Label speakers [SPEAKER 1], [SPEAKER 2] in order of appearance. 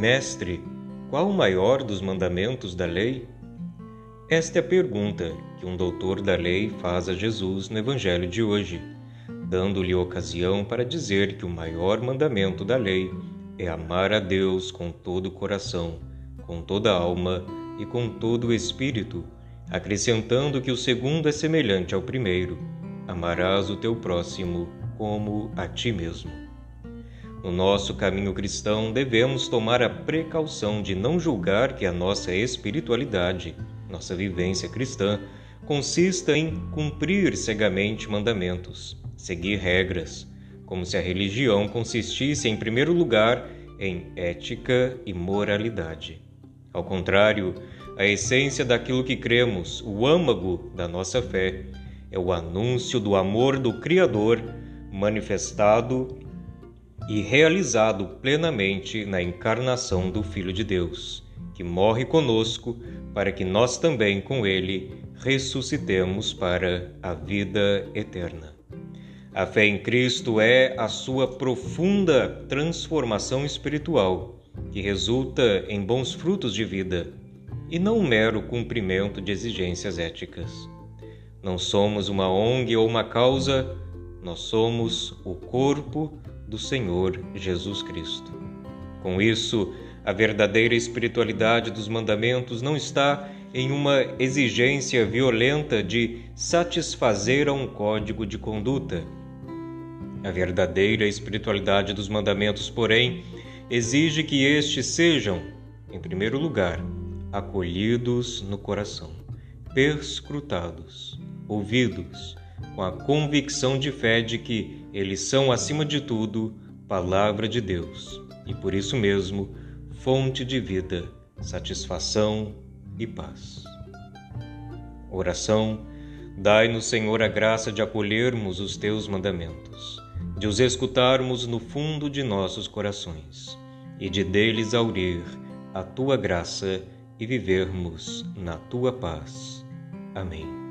[SPEAKER 1] Mestre, qual o maior dos mandamentos da lei? Esta é a pergunta que um doutor da lei faz a Jesus no Evangelho de hoje, dando-lhe ocasião para dizer que o maior mandamento da lei é amar a Deus com todo o coração, com toda a alma e com todo o espírito, acrescentando que o segundo é semelhante ao primeiro: amarás o teu próximo como a ti mesmo. No nosso caminho cristão, devemos tomar a precaução de não julgar que a nossa espiritualidade, nossa vivência cristã, consista em cumprir cegamente mandamentos, seguir regras, como se a religião consistisse, em primeiro lugar, em ética e moralidade. Ao contrário, a essência daquilo que cremos, o âmago da nossa fé, é o anúncio do amor do Criador manifestado e realizado plenamente na encarnação do Filho de Deus, que morre conosco para que nós também com ele ressuscitemos para a vida eterna. A fé em Cristo é a sua profunda transformação espiritual, que resulta em bons frutos de vida e não um mero cumprimento de exigências éticas. Não somos uma ONG ou uma causa, nós somos o corpo do Senhor Jesus Cristo. Com isso, a verdadeira espiritualidade dos mandamentos não está em uma exigência violenta de satisfazer a um código de conduta. A verdadeira espiritualidade dos mandamentos, porém, exige que estes sejam, em primeiro lugar, acolhidos no coração, perscrutados, ouvidos, com a convicção de fé de que eles são, acima de tudo, palavra de Deus e por isso mesmo fonte de vida, satisfação e paz. Oração: Dai-nos, Senhor, a graça de acolhermos os teus mandamentos, de os escutarmos no fundo de nossos corações e de deles aurir a tua graça e vivermos na tua paz. Amém.